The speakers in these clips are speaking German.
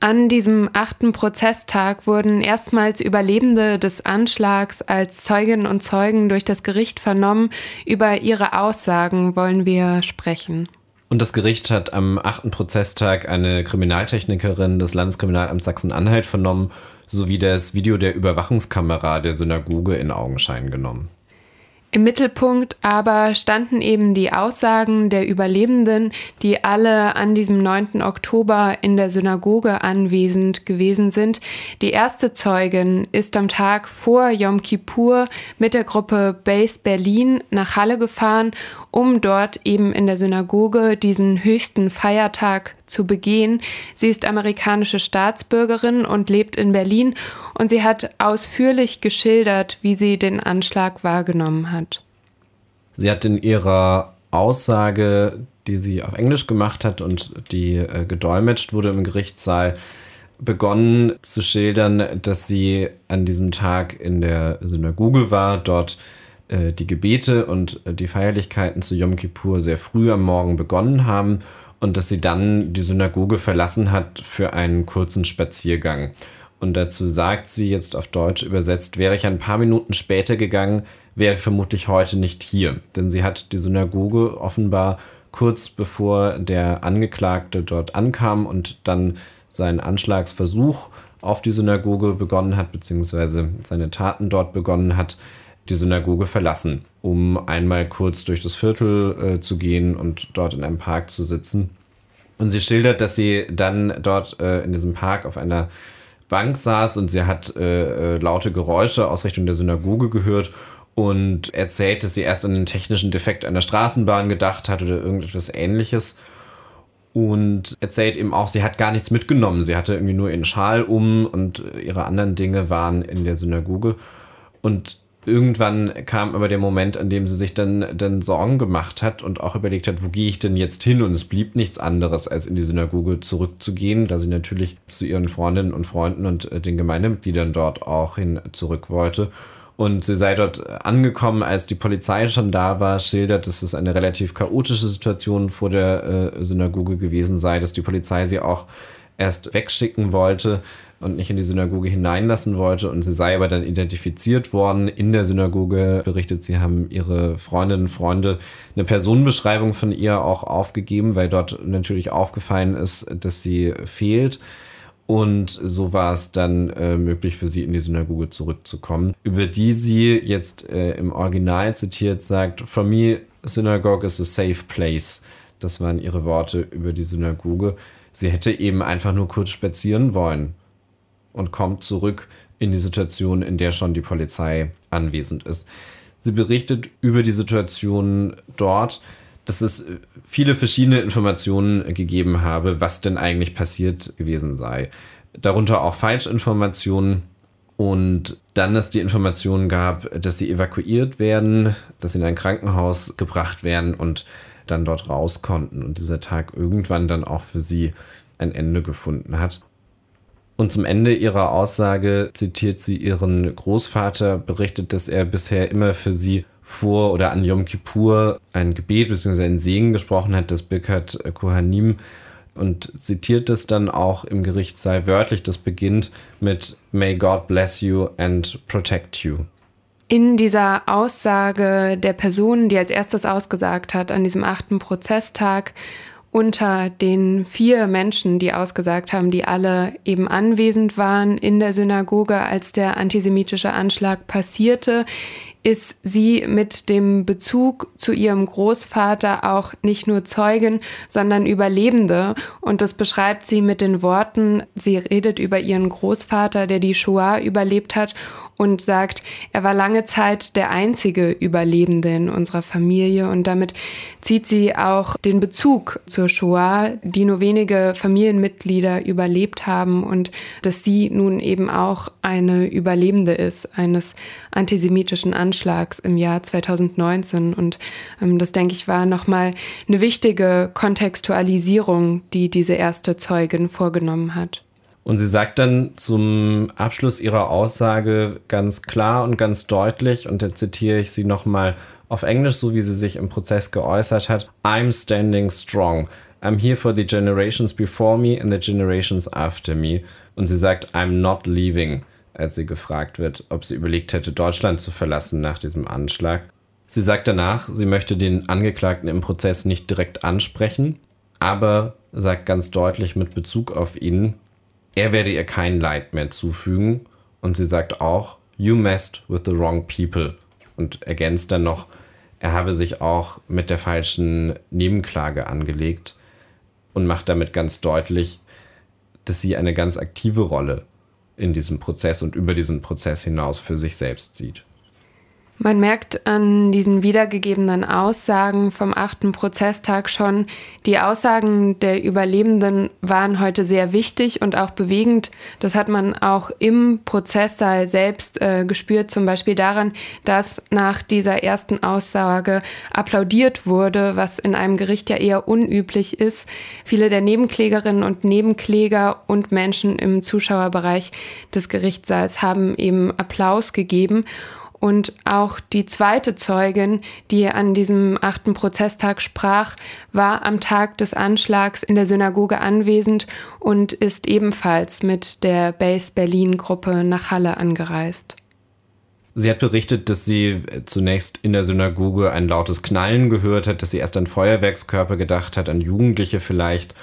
An diesem achten Prozesstag wurden erstmals Überlebende des Anschlags als Zeuginnen und Zeugen durch das Gericht vernommen. Über ihre Aussagen wollen wir sprechen. Und das Gericht hat am achten Prozesstag eine Kriminaltechnikerin des Landeskriminalamts Sachsen-Anhalt vernommen sowie das Video der Überwachungskamera der Synagoge in Augenschein genommen. Im Mittelpunkt aber standen eben die Aussagen der Überlebenden, die alle an diesem 9. Oktober in der Synagoge anwesend gewesen sind. Die erste Zeugin ist am Tag vor Yom Kippur mit der Gruppe Base Berlin nach Halle gefahren, um dort eben in der Synagoge diesen höchsten Feiertag zu begehen. Sie ist amerikanische Staatsbürgerin und lebt in Berlin und sie hat ausführlich geschildert, wie sie den Anschlag wahrgenommen hat. Sie hat in ihrer Aussage, die sie auf Englisch gemacht hat und die äh, gedolmetscht wurde im Gerichtssaal, begonnen zu schildern, dass sie an diesem Tag in der Synagoge war, dort äh, die Gebete und äh, die Feierlichkeiten zu Yom Kippur sehr früh am Morgen begonnen haben und dass sie dann die Synagoge verlassen hat für einen kurzen Spaziergang. Und dazu sagt sie jetzt auf Deutsch übersetzt, wäre ich ein paar Minuten später gegangen, wäre ich vermutlich heute nicht hier. Denn sie hat die Synagoge offenbar kurz bevor der Angeklagte dort ankam und dann seinen Anschlagsversuch auf die Synagoge begonnen hat, beziehungsweise seine Taten dort begonnen hat, die Synagoge verlassen, um einmal kurz durch das Viertel äh, zu gehen und dort in einem Park zu sitzen. Und sie schildert, dass sie dann dort äh, in diesem Park auf einer Bank saß und sie hat äh, äh laute Geräusche aus Richtung der Synagoge gehört und erzählt, dass sie erst an den technischen Defekt einer Straßenbahn gedacht hat oder irgendetwas ähnliches. Und erzählt eben auch, sie hat gar nichts mitgenommen. Sie hatte irgendwie nur ihren Schal um und ihre anderen Dinge waren in der Synagoge. Und irgendwann kam aber der Moment, an dem sie sich dann, dann Sorgen gemacht hat und auch überlegt hat, wo gehe ich denn jetzt hin? Und es blieb nichts anderes, als in die Synagoge zurückzugehen, da sie natürlich zu ihren Freundinnen und Freunden und äh, den Gemeindemitgliedern dort auch hin zurück wollte. Und sie sei dort angekommen, als die Polizei schon da war, schildert, dass es eine relativ chaotische Situation vor der äh, Synagoge gewesen sei, dass die Polizei sie auch erst wegschicken wollte und nicht in die Synagoge hineinlassen wollte. Und sie sei aber dann identifiziert worden in der Synagoge. Berichtet, sie haben ihre Freundinnen und Freunde eine Personenbeschreibung von ihr auch aufgegeben, weil dort natürlich aufgefallen ist, dass sie fehlt. Und so war es dann äh, möglich für sie in die Synagoge zurückzukommen, über die sie jetzt äh, im Original zitiert sagt, For me, synagogue is a safe place. Das waren ihre Worte über die Synagoge. Sie hätte eben einfach nur kurz spazieren wollen und kommt zurück in die Situation, in der schon die Polizei anwesend ist. Sie berichtet über die Situation dort, dass es viele verschiedene Informationen gegeben habe, was denn eigentlich passiert gewesen sei. Darunter auch Falschinformationen und dann es die Information gab, dass sie evakuiert werden, dass sie in ein Krankenhaus gebracht werden und dann dort raus konnten und dieser Tag irgendwann dann auch für sie ein Ende gefunden hat. Und zum Ende ihrer Aussage zitiert sie ihren Großvater, berichtet, dass er bisher immer für sie vor oder an Yom Kippur ein Gebet bzw. ein Segen gesprochen hat, das Birkat Kohanim, und zitiert es dann auch im Gerichtssaal wörtlich. Das beginnt mit May God bless you and protect you. In dieser Aussage der Person, die als erstes ausgesagt hat an diesem achten Prozesstag, unter den vier Menschen, die ausgesagt haben, die alle eben anwesend waren in der Synagoge, als der antisemitische Anschlag passierte, ist sie mit dem Bezug zu ihrem Großvater auch nicht nur Zeugin, sondern Überlebende. Und das beschreibt sie mit den Worten, sie redet über ihren Großvater, der die Shoah überlebt hat und sagt, er war lange Zeit der einzige Überlebende in unserer Familie und damit zieht sie auch den Bezug zur Shoah, die nur wenige Familienmitglieder überlebt haben und dass sie nun eben auch eine Überlebende ist eines antisemitischen Anschlags im Jahr 2019 und ähm, das denke ich war nochmal eine wichtige Kontextualisierung, die diese erste Zeugin vorgenommen hat. Und sie sagt dann zum Abschluss ihrer Aussage ganz klar und ganz deutlich, und da zitiere ich sie nochmal auf Englisch, so wie sie sich im Prozess geäußert hat, I'm standing strong. I'm here for the generations before me and the generations after me. Und sie sagt, I'm not leaving, als sie gefragt wird, ob sie überlegt hätte, Deutschland zu verlassen nach diesem Anschlag. Sie sagt danach, sie möchte den Angeklagten im Prozess nicht direkt ansprechen, aber sagt ganz deutlich mit Bezug auf ihn, er werde ihr kein Leid mehr zufügen. Und sie sagt auch, you messed with the wrong people. Und ergänzt dann noch, er habe sich auch mit der falschen Nebenklage angelegt und macht damit ganz deutlich, dass sie eine ganz aktive Rolle in diesem Prozess und über diesen Prozess hinaus für sich selbst sieht. Man merkt an diesen wiedergegebenen Aussagen vom achten Prozesstag schon, die Aussagen der Überlebenden waren heute sehr wichtig und auch bewegend. Das hat man auch im Prozesssaal selbst äh, gespürt, zum Beispiel daran, dass nach dieser ersten Aussage applaudiert wurde, was in einem Gericht ja eher unüblich ist. Viele der Nebenklägerinnen und Nebenkläger und Menschen im Zuschauerbereich des Gerichtssaals haben eben Applaus gegeben. Und auch die zweite Zeugin, die an diesem achten Prozesstag sprach, war am Tag des Anschlags in der Synagoge anwesend und ist ebenfalls mit der Base Berlin Gruppe nach Halle angereist. Sie hat berichtet, dass sie zunächst in der Synagoge ein lautes Knallen gehört hat, dass sie erst an Feuerwerkskörper gedacht hat, an Jugendliche vielleicht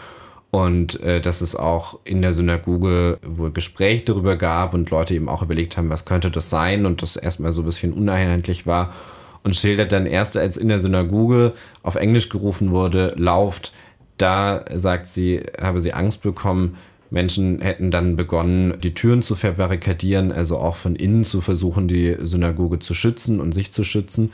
und äh, dass es auch in der Synagoge wohl Gespräche darüber gab und Leute eben auch überlegt haben, was könnte das sein und das erstmal so ein bisschen uneinheitlich war und schildert dann erst, als in der Synagoge auf Englisch gerufen wurde, lauft, da sagt sie, habe sie Angst bekommen, Menschen hätten dann begonnen, die Türen zu verbarrikadieren, also auch von innen zu versuchen, die Synagoge zu schützen und sich zu schützen.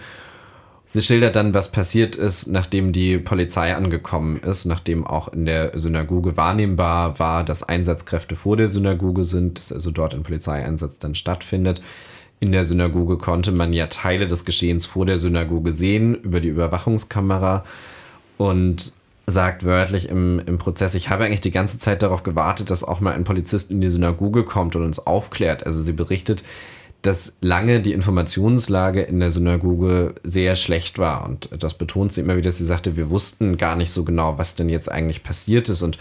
Sie schildert dann, was passiert ist, nachdem die Polizei angekommen ist, nachdem auch in der Synagoge wahrnehmbar war, dass Einsatzkräfte vor der Synagoge sind, dass also dort ein Polizeieinsatz dann stattfindet. In der Synagoge konnte man ja Teile des Geschehens vor der Synagoge sehen über die Überwachungskamera und sagt wörtlich im, im Prozess, ich habe eigentlich die ganze Zeit darauf gewartet, dass auch mal ein Polizist in die Synagoge kommt und uns aufklärt. Also sie berichtet, dass lange die Informationslage in der Synagoge sehr schlecht war. Und das betont sie immer wieder, sie sagte, wir wussten gar nicht so genau, was denn jetzt eigentlich passiert ist und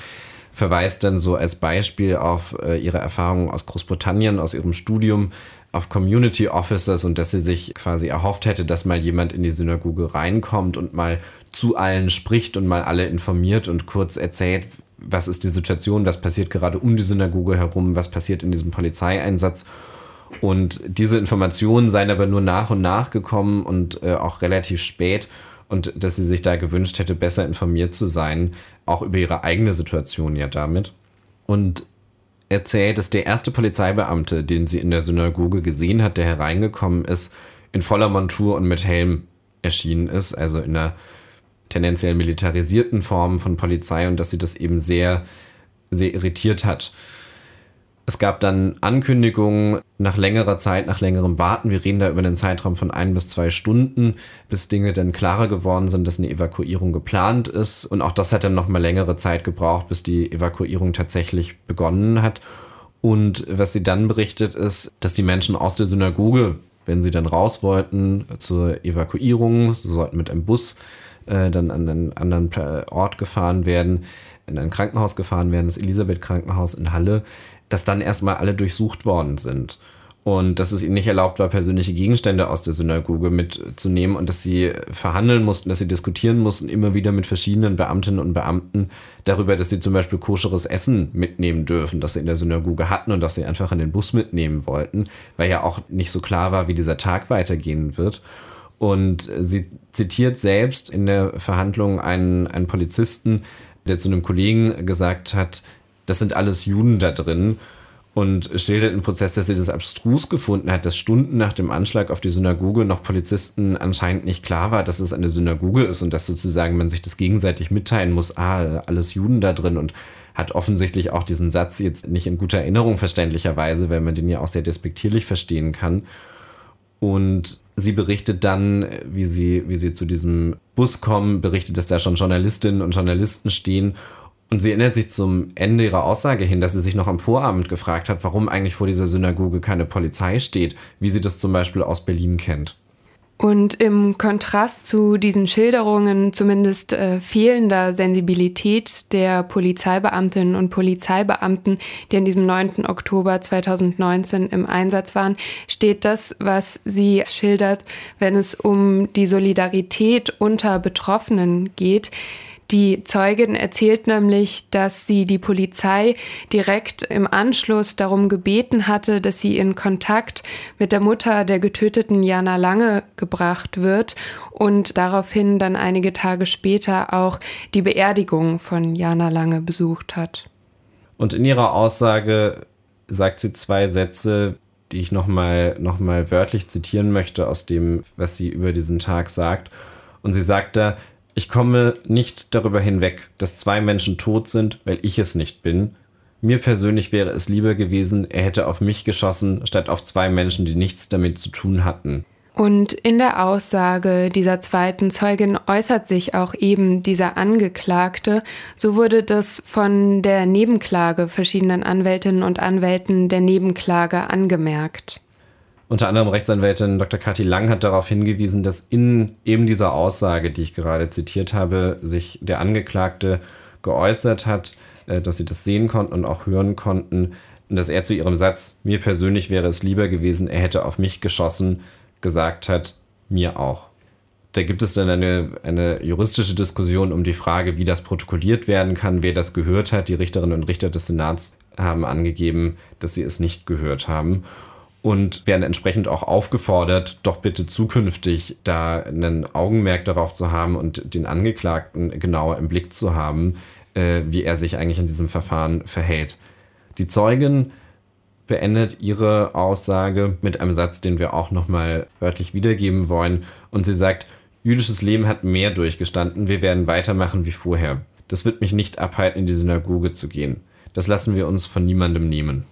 verweist dann so als Beispiel auf äh, ihre Erfahrungen aus Großbritannien, aus ihrem Studium, auf Community Officers und dass sie sich quasi erhofft hätte, dass mal jemand in die Synagoge reinkommt und mal zu allen spricht und mal alle informiert und kurz erzählt, was ist die Situation, was passiert gerade um die Synagoge herum, was passiert in diesem Polizeieinsatz. Und diese Informationen seien aber nur nach und nach gekommen und äh, auch relativ spät. Und dass sie sich da gewünscht hätte, besser informiert zu sein, auch über ihre eigene Situation ja damit. Und erzählt, dass der erste Polizeibeamte, den sie in der Synagoge gesehen hat, der hereingekommen ist, in voller Montur und mit Helm erschienen ist, also in einer tendenziell militarisierten Form von Polizei und dass sie das eben sehr, sehr irritiert hat. Es gab dann Ankündigungen nach längerer Zeit, nach längerem Warten. Wir reden da über einen Zeitraum von ein bis zwei Stunden, bis Dinge dann klarer geworden sind, dass eine Evakuierung geplant ist. Und auch das hat dann nochmal längere Zeit gebraucht, bis die Evakuierung tatsächlich begonnen hat. Und was sie dann berichtet ist, dass die Menschen aus der Synagoge, wenn sie dann raus wollten zur Evakuierung, sie sollten mit einem Bus äh, dann an einen anderen Ort gefahren werden, in ein Krankenhaus gefahren werden, das Elisabeth Krankenhaus in Halle, dass dann erstmal alle durchsucht worden sind. Und dass es ihnen nicht erlaubt war, persönliche Gegenstände aus der Synagoge mitzunehmen und dass sie verhandeln mussten, dass sie diskutieren mussten, immer wieder mit verschiedenen Beamtinnen und Beamten darüber, dass sie zum Beispiel koscheres Essen mitnehmen dürfen, das sie in der Synagoge hatten und das sie einfach in den Bus mitnehmen wollten, weil ja auch nicht so klar war, wie dieser Tag weitergehen wird. Und sie zitiert selbst in der Verhandlung einen, einen Polizisten, der zu einem Kollegen gesagt hat, das sind alles Juden da drin. und schildert im Prozess, dass sie das abstrus gefunden hat, dass Stunden nach dem Anschlag auf die Synagoge noch Polizisten anscheinend nicht klar war, dass es eine Synagoge ist und dass sozusagen man sich das gegenseitig mitteilen muss, ah, alles Juden da drin und hat offensichtlich auch diesen Satz jetzt nicht in guter Erinnerung verständlicherweise, weil man den ja auch sehr despektierlich verstehen kann. Und sie berichtet dann, wie sie, wie sie zu diesem Bus kommen, berichtet, dass da schon Journalistinnen und Journalisten stehen und sie erinnert sich zum Ende ihrer Aussage hin, dass sie sich noch am Vorabend gefragt hat, warum eigentlich vor dieser Synagoge keine Polizei steht, wie sie das zum Beispiel aus Berlin kennt. Und im Kontrast zu diesen Schilderungen zumindest äh, fehlender Sensibilität der Polizeibeamtinnen und Polizeibeamten, die an diesem 9. Oktober 2019 im Einsatz waren, steht das, was sie schildert, wenn es um die Solidarität unter Betroffenen geht. Die Zeugin erzählt nämlich, dass sie die Polizei direkt im Anschluss darum gebeten hatte, dass sie in Kontakt mit der Mutter der getöteten Jana Lange gebracht wird und daraufhin dann einige Tage später auch die Beerdigung von Jana Lange besucht hat. Und in ihrer Aussage sagt sie zwei Sätze, die ich nochmal noch mal wörtlich zitieren möchte aus dem, was sie über diesen Tag sagt. Und sie sagt da, ich komme nicht darüber hinweg, dass zwei Menschen tot sind, weil ich es nicht bin. Mir persönlich wäre es lieber gewesen, er hätte auf mich geschossen, statt auf zwei Menschen, die nichts damit zu tun hatten. Und in der Aussage dieser zweiten Zeugin äußert sich auch eben dieser Angeklagte. So wurde das von der Nebenklage verschiedenen Anwältinnen und Anwälten der Nebenklage angemerkt. Unter anderem Rechtsanwältin Dr. Kathi Lang hat darauf hingewiesen, dass in eben dieser Aussage, die ich gerade zitiert habe, sich der Angeklagte geäußert hat, äh, dass sie das sehen konnten und auch hören konnten, und dass er zu ihrem Satz, mir persönlich wäre es lieber gewesen, er hätte auf mich geschossen, gesagt hat, mir auch. Da gibt es dann eine, eine juristische Diskussion um die Frage, wie das protokolliert werden kann, wer das gehört hat. Die Richterinnen und Richter des Senats haben angegeben, dass sie es nicht gehört haben und werden entsprechend auch aufgefordert, doch bitte zukünftig da ein Augenmerk darauf zu haben und den Angeklagten genauer im Blick zu haben, äh, wie er sich eigentlich in diesem Verfahren verhält. Die Zeugin beendet ihre Aussage mit einem Satz, den wir auch nochmal wörtlich wiedergeben wollen. Und sie sagt, jüdisches Leben hat mehr durchgestanden, wir werden weitermachen wie vorher. Das wird mich nicht abhalten, in die Synagoge zu gehen. Das lassen wir uns von niemandem nehmen.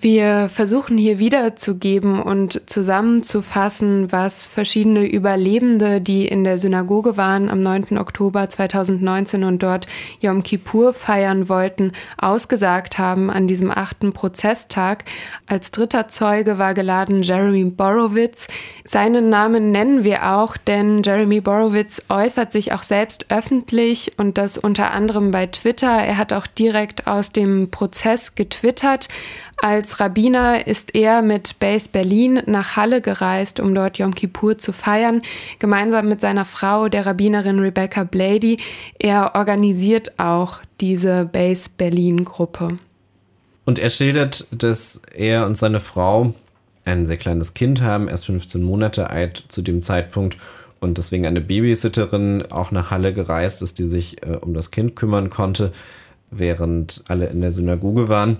Wir versuchen hier wiederzugeben und zusammenzufassen, was verschiedene Überlebende, die in der Synagoge waren am 9. Oktober 2019 und dort Yom Kippur feiern wollten, ausgesagt haben an diesem achten Prozesstag. Als dritter Zeuge war geladen Jeremy Borowitz. Seinen Namen nennen wir auch, denn Jeremy Borowitz äußert sich auch selbst öffentlich und das unter anderem bei Twitter. Er hat auch direkt aus dem Prozess getwittert. Als Rabbiner ist er mit Base Berlin nach Halle gereist, um dort Yom Kippur zu feiern, gemeinsam mit seiner Frau, der Rabbinerin Rebecca Blady. Er organisiert auch diese Base Berlin Gruppe. Und er schildert, dass er und seine Frau ein sehr kleines Kind haben, erst 15 Monate alt zu dem Zeitpunkt und deswegen eine Babysitterin auch nach Halle gereist ist, die sich äh, um das Kind kümmern konnte, während alle in der Synagoge waren.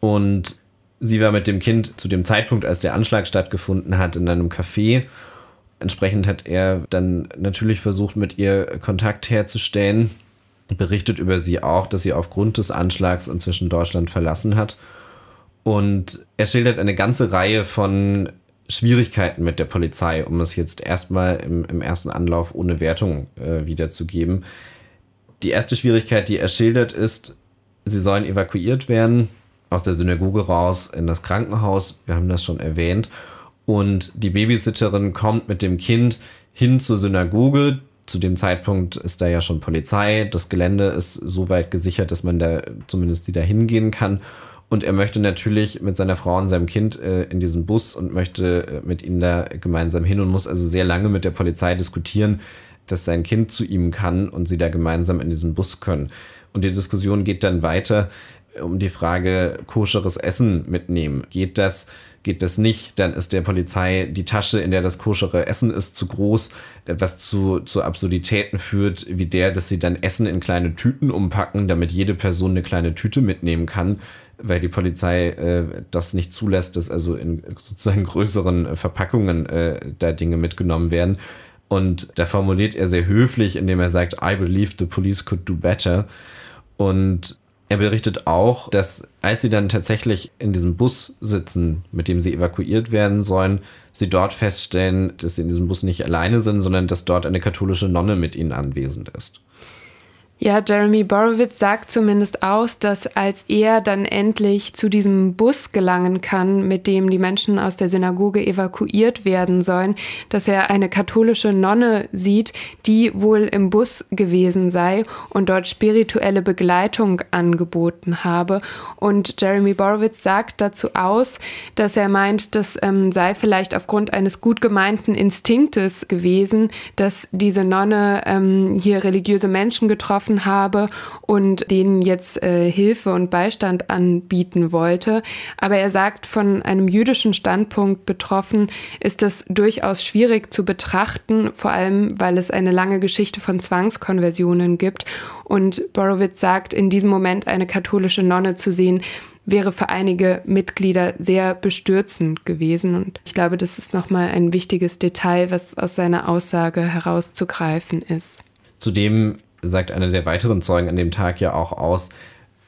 Und sie war mit dem Kind zu dem Zeitpunkt, als der Anschlag stattgefunden hat, in einem Café. Entsprechend hat er dann natürlich versucht, mit ihr Kontakt herzustellen. Berichtet über sie auch, dass sie aufgrund des Anschlags inzwischen Deutschland verlassen hat. Und er schildert eine ganze Reihe von Schwierigkeiten mit der Polizei, um es jetzt erstmal im, im ersten Anlauf ohne Wertung äh, wiederzugeben. Die erste Schwierigkeit, die er schildert, ist, sie sollen evakuiert werden aus der Synagoge raus in das Krankenhaus. Wir haben das schon erwähnt. Und die Babysitterin kommt mit dem Kind hin zur Synagoge. Zu dem Zeitpunkt ist da ja schon Polizei. Das Gelände ist so weit gesichert, dass man da zumindest sie da hingehen kann. Und er möchte natürlich mit seiner Frau und seinem Kind äh, in diesen Bus und möchte äh, mit ihnen da gemeinsam hin und muss also sehr lange mit der Polizei diskutieren, dass sein Kind zu ihm kann und sie da gemeinsam in diesen Bus können. Und die Diskussion geht dann weiter um die Frage koscheres Essen mitnehmen. Geht das, geht das nicht, dann ist der Polizei die Tasche, in der das koschere Essen ist, zu groß, was zu, zu Absurditäten führt, wie der, dass sie dann Essen in kleine Tüten umpacken, damit jede Person eine kleine Tüte mitnehmen kann, weil die Polizei äh, das nicht zulässt, dass also in sozusagen größeren Verpackungen äh, da Dinge mitgenommen werden. Und da formuliert er sehr höflich, indem er sagt, I believe the police could do better. Und er berichtet auch, dass als sie dann tatsächlich in diesem Bus sitzen, mit dem sie evakuiert werden sollen, sie dort feststellen, dass sie in diesem Bus nicht alleine sind, sondern dass dort eine katholische Nonne mit ihnen anwesend ist. Ja, Jeremy Borowitz sagt zumindest aus, dass als er dann endlich zu diesem Bus gelangen kann, mit dem die Menschen aus der Synagoge evakuiert werden sollen, dass er eine katholische Nonne sieht, die wohl im Bus gewesen sei und dort spirituelle Begleitung angeboten habe. Und Jeremy Borowitz sagt dazu aus, dass er meint, das ähm, sei vielleicht aufgrund eines gut gemeinten Instinktes gewesen, dass diese Nonne ähm, hier religiöse Menschen getroffen getroffen habe und denen jetzt äh, Hilfe und Beistand anbieten wollte. Aber er sagt, von einem jüdischen Standpunkt betroffen ist es durchaus schwierig zu betrachten, vor allem weil es eine lange Geschichte von Zwangskonversionen gibt. Und Borowitz sagt, in diesem Moment eine katholische Nonne zu sehen, wäre für einige Mitglieder sehr bestürzend gewesen. Und ich glaube, das ist nochmal ein wichtiges Detail, was aus seiner Aussage herauszugreifen ist. Zudem sagt einer der weiteren Zeugen an dem Tag ja auch aus,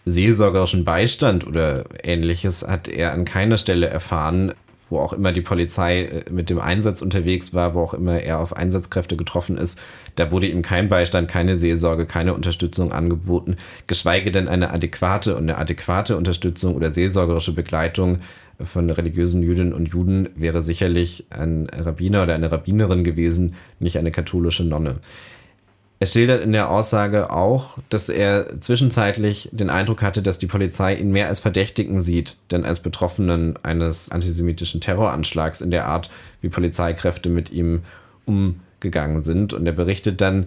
seelsorgerischen Beistand oder ähnliches hat er an keiner Stelle erfahren, wo auch immer die Polizei äh, mit dem Einsatz unterwegs war, wo auch immer er auf Einsatzkräfte getroffen ist. Da wurde ihm kein Beistand, keine Seelsorge, keine Unterstützung angeboten, geschweige denn eine adäquate und eine adäquate Unterstützung oder seelsorgerische Begleitung von religiösen Jüdinnen und Juden wäre sicherlich ein Rabbiner oder eine Rabbinerin gewesen, nicht eine katholische Nonne. Er schildert in der Aussage auch, dass er zwischenzeitlich den Eindruck hatte, dass die Polizei ihn mehr als Verdächtigen sieht, denn als Betroffenen eines antisemitischen Terroranschlags in der Art, wie Polizeikräfte mit ihm umgegangen sind. Und er berichtet dann,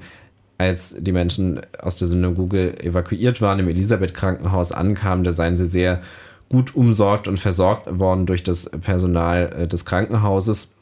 als die Menschen aus der Synagoge evakuiert waren, im Elisabeth-Krankenhaus ankamen, da seien sie sehr gut umsorgt und versorgt worden durch das Personal äh, des Krankenhauses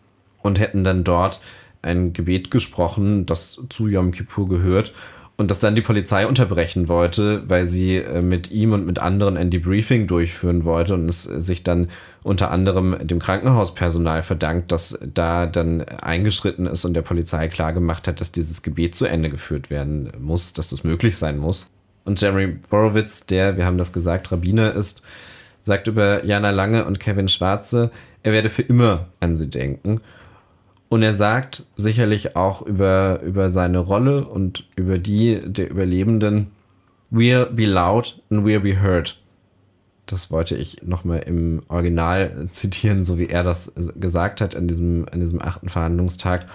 und hätten dann dort ein Gebet gesprochen, das zu Yom Kippur gehört und das dann die Polizei unterbrechen wollte, weil sie äh, mit ihm und mit anderen ein Debriefing durchführen wollte und es sich dann unter anderem dem Krankenhauspersonal verdankt, dass da dann eingeschritten ist und der Polizei klargemacht hat, dass dieses Gebet zu Ende geführt werden muss, dass das möglich sein muss. Und Jeremy Borowitz, der, wir haben das gesagt, Rabbiner ist, sagt über Jana Lange und Kevin Schwarze, er werde für immer an sie denken. Und er sagt sicherlich auch über, über seine Rolle und über die der Überlebenden, we'll be loud and we'll be heard. Das wollte ich nochmal im Original zitieren, so wie er das gesagt hat an diesem, an diesem achten Verhandlungstag.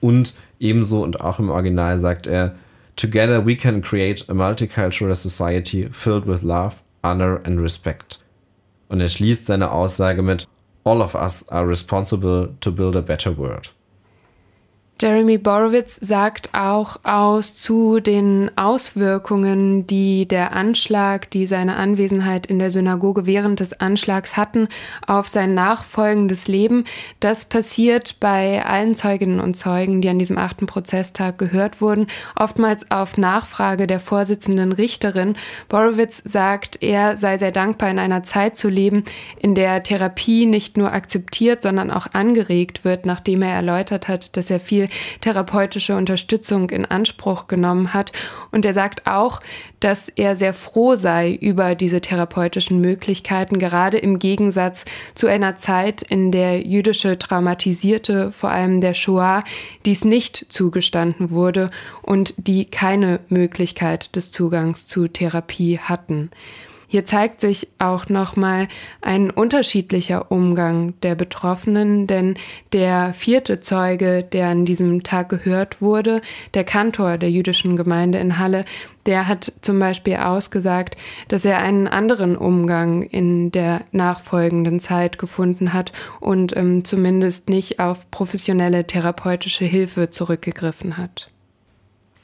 Und ebenso und auch im Original sagt er, Together we can create a multicultural society filled with love, honor and respect. Und er schließt seine Aussage mit All of us are responsible to build a better world. Jeremy Borowitz sagt auch aus zu den Auswirkungen, die der Anschlag, die seine Anwesenheit in der Synagoge während des Anschlags hatten, auf sein nachfolgendes Leben. Das passiert bei allen Zeuginnen und Zeugen, die an diesem achten Prozesstag gehört wurden, oftmals auf Nachfrage der Vorsitzenden Richterin. Borowitz sagt, er sei sehr dankbar, in einer Zeit zu leben, in der Therapie nicht nur akzeptiert, sondern auch angeregt wird, nachdem er erläutert hat, dass er viel therapeutische Unterstützung in Anspruch genommen hat. Und er sagt auch, dass er sehr froh sei über diese therapeutischen Möglichkeiten, gerade im Gegensatz zu einer Zeit, in der jüdische Traumatisierte, vor allem der Shoah, dies nicht zugestanden wurde und die keine Möglichkeit des Zugangs zu Therapie hatten. Hier zeigt sich auch nochmal ein unterschiedlicher Umgang der Betroffenen, denn der vierte Zeuge, der an diesem Tag gehört wurde, der Kantor der jüdischen Gemeinde in Halle, der hat zum Beispiel ausgesagt, dass er einen anderen Umgang in der nachfolgenden Zeit gefunden hat und ähm, zumindest nicht auf professionelle therapeutische Hilfe zurückgegriffen hat.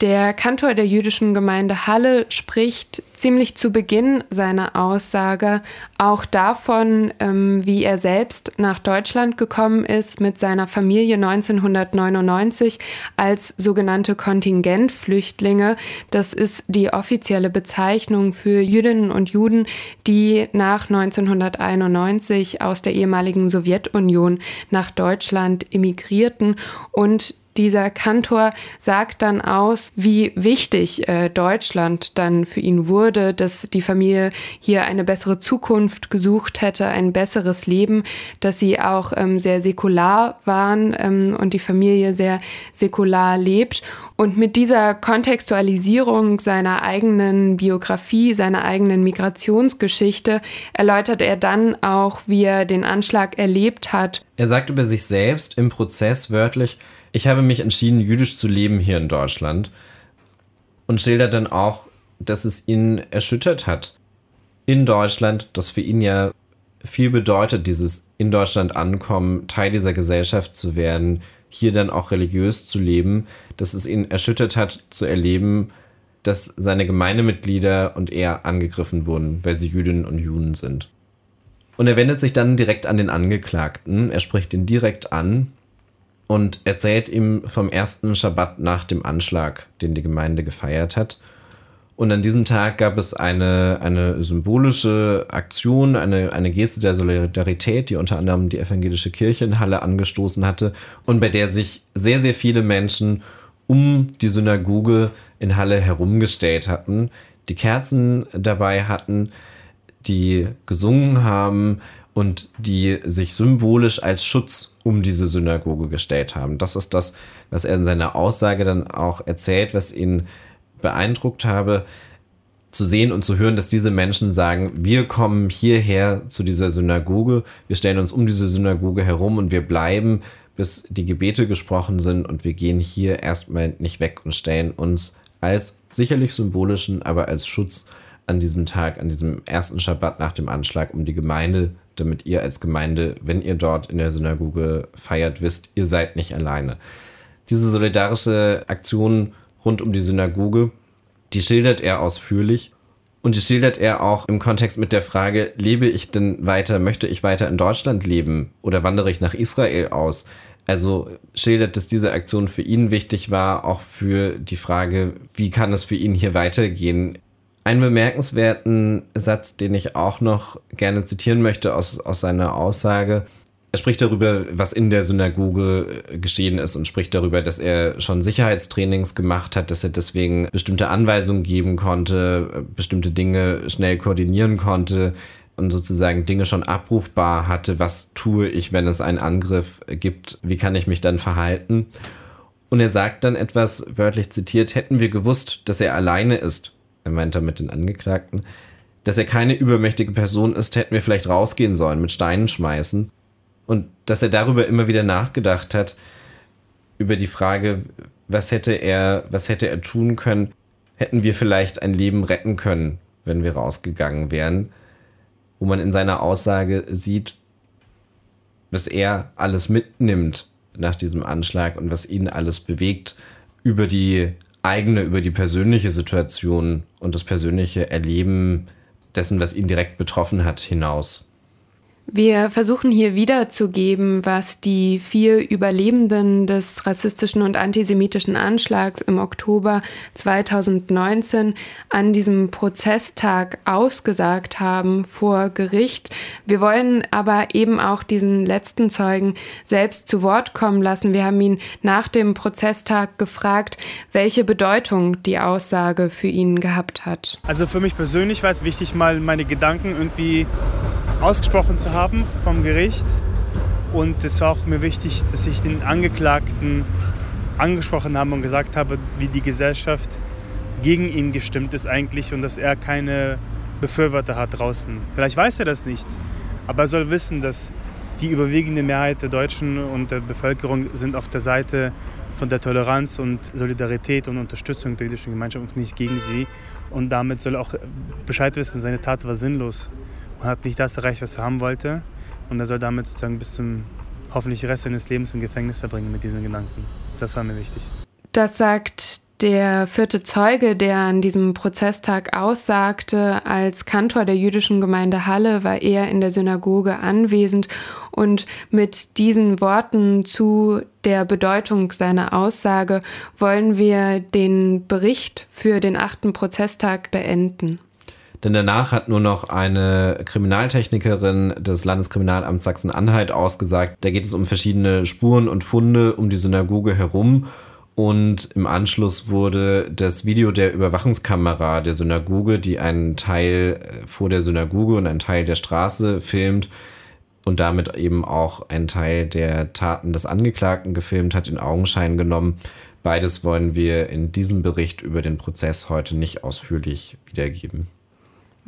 Der Kantor der jüdischen Gemeinde Halle spricht ziemlich zu Beginn seiner Aussage auch davon, ähm, wie er selbst nach Deutschland gekommen ist mit seiner Familie 1999 als sogenannte Kontingentflüchtlinge. Das ist die offizielle Bezeichnung für Jüdinnen und Juden, die nach 1991 aus der ehemaligen Sowjetunion nach Deutschland emigrierten und dieser Kantor sagt dann aus, wie wichtig äh, Deutschland dann für ihn wurde, dass die Familie hier eine bessere Zukunft gesucht hätte, ein besseres Leben, dass sie auch ähm, sehr säkular waren ähm, und die Familie sehr säkular lebt. Und mit dieser Kontextualisierung seiner eigenen Biografie, seiner eigenen Migrationsgeschichte erläutert er dann auch, wie er den Anschlag erlebt hat. Er sagt über sich selbst im Prozess wörtlich, ich habe mich entschieden, jüdisch zu leben hier in Deutschland und schildert dann auch, dass es ihn erschüttert hat. In Deutschland, das für ihn ja viel bedeutet, dieses in Deutschland ankommen, Teil dieser Gesellschaft zu werden, hier dann auch religiös zu leben, dass es ihn erschüttert hat zu erleben, dass seine Gemeindemitglieder und er angegriffen wurden, weil sie Jüdinnen und Juden sind. Und er wendet sich dann direkt an den Angeklagten, er spricht ihn direkt an und erzählt ihm vom ersten Schabbat nach dem Anschlag, den die Gemeinde gefeiert hat. Und an diesem Tag gab es eine, eine symbolische Aktion, eine, eine Geste der Solidarität, die unter anderem die evangelische Kirche in Halle angestoßen hatte und bei der sich sehr, sehr viele Menschen um die Synagoge in Halle herumgestellt hatten, die Kerzen dabei hatten, die gesungen haben und die sich symbolisch als Schutz um diese Synagoge gestellt haben. Das ist das, was er in seiner Aussage dann auch erzählt, was ihn beeindruckt habe, zu sehen und zu hören, dass diese Menschen sagen, wir kommen hierher zu dieser Synagoge, wir stellen uns um diese Synagoge herum und wir bleiben, bis die Gebete gesprochen sind und wir gehen hier erstmal nicht weg und stellen uns als sicherlich symbolischen, aber als Schutz an diesem Tag, an diesem ersten Schabbat nach dem Anschlag um die Gemeinde damit ihr als Gemeinde, wenn ihr dort in der Synagoge feiert, wisst, ihr seid nicht alleine. Diese solidarische Aktion rund um die Synagoge, die schildert er ausführlich und die schildert er auch im Kontext mit der Frage, lebe ich denn weiter, möchte ich weiter in Deutschland leben oder wandere ich nach Israel aus? Also schildert, dass diese Aktion für ihn wichtig war, auch für die Frage, wie kann es für ihn hier weitergehen einen bemerkenswerten Satz, den ich auch noch gerne zitieren möchte aus, aus seiner Aussage. Er spricht darüber, was in der Synagoge äh, geschehen ist und spricht darüber, dass er schon Sicherheitstrainings gemacht hat, dass er deswegen bestimmte Anweisungen geben konnte, bestimmte Dinge schnell koordinieren konnte und sozusagen Dinge schon abrufbar hatte. Was tue ich, wenn es einen Angriff gibt? Wie kann ich mich dann verhalten? Und er sagt dann etwas wörtlich zitiert, hätten wir gewusst, dass er alleine ist, er meint damit den Angeklagten, dass er keine übermächtige Person ist, hätten wir vielleicht rausgehen sollen, mit Steinen schmeißen. Und dass er darüber immer wieder nachgedacht hat, über die Frage, was hätte er, was hätte er tun können, hätten wir vielleicht ein Leben retten können, wenn wir rausgegangen wären. Wo man in seiner Aussage sieht, was er alles mitnimmt nach diesem Anschlag und was ihn alles bewegt über die eigene, über die persönliche Situation und das persönliche Erleben dessen, was ihn direkt betroffen hat, hinaus. Wir versuchen hier wiederzugeben, was die vier Überlebenden des rassistischen und antisemitischen Anschlags im Oktober 2019 an diesem Prozesstag ausgesagt haben vor Gericht. Wir wollen aber eben auch diesen letzten Zeugen selbst zu Wort kommen lassen. Wir haben ihn nach dem Prozesstag gefragt, welche Bedeutung die Aussage für ihn gehabt hat. Also für mich persönlich war es wichtig, mal meine Gedanken irgendwie ausgesprochen zu haben vom Gericht. Und es war auch mir wichtig, dass ich den Angeklagten angesprochen habe und gesagt habe, wie die Gesellschaft gegen ihn gestimmt ist eigentlich und dass er keine Befürworter hat draußen. Vielleicht weiß er das nicht, aber er soll wissen, dass die überwiegende Mehrheit der Deutschen und der Bevölkerung sind auf der Seite von der Toleranz und Solidarität und Unterstützung der jüdischen Gemeinschaft und nicht gegen sie. Und damit soll er auch Bescheid wissen, seine Tat war sinnlos und hat nicht das erreicht, was er haben wollte. Und er soll damit sozusagen bis zum hoffentlich Rest seines Lebens im Gefängnis verbringen mit diesen Gedanken. Das war mir wichtig. Das sagt Der vierte Zeuge, der an diesem Prozesstag aussagte, als Kantor der jüdischen Gemeinde Halle, war er in der Synagoge anwesend und mit diesen Worten zu der Bedeutung seiner Aussage wollen wir den Bericht für den achten Prozesstag beenden. Denn danach hat nur noch eine Kriminaltechnikerin des Landeskriminalamts Sachsen-Anhalt ausgesagt. Da geht es um verschiedene Spuren und Funde um die Synagoge herum und im Anschluss wurde das Video der Überwachungskamera der Synagoge, die einen Teil äh, vor der Synagoge und einen Teil der Straße filmt und damit eben auch einen Teil der Taten des Angeklagten gefilmt hat, in Augenschein genommen. Beides wollen wir in diesem Bericht über den Prozess heute nicht ausführlich wiedergeben.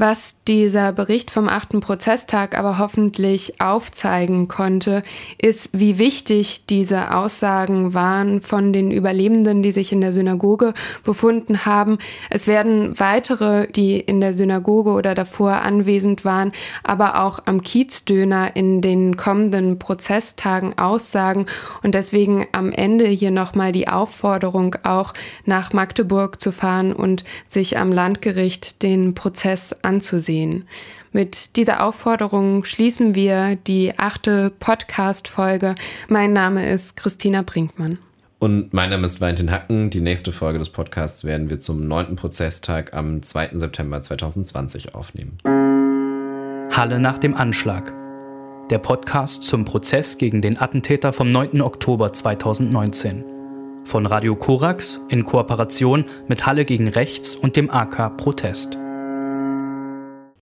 Was dieser Bericht vom achten Prozesstag aber hoffentlich aufzeigen konnte, ist, wie wichtig diese Aussagen waren von den Überlebenden, die sich in der Synagoge befunden haben. Es werden weitere, die in der Synagoge oder davor anwesend waren, aber auch am Kiezdöner in den kommenden Prozesstagen aussagen. Und deswegen am Ende hier nochmal die Aufforderung, auch nach Magdeburg zu fahren und sich am Landgericht den Prozess anzusehen anzusehen. Mit dieser Aufforderung schließen wir die achte Podcast-Folge. Mein Name ist Christina Brinkmann. Und mein Name ist Valentin Hacken. Die nächste Folge des Podcasts werden wir zum neunten Prozesstag am 2. September 2020 aufnehmen. Halle nach dem Anschlag. Der Podcast zum Prozess gegen den Attentäter vom 9. Oktober 2019. Von Radio Korax in Kooperation mit Halle gegen Rechts und dem AK Protest.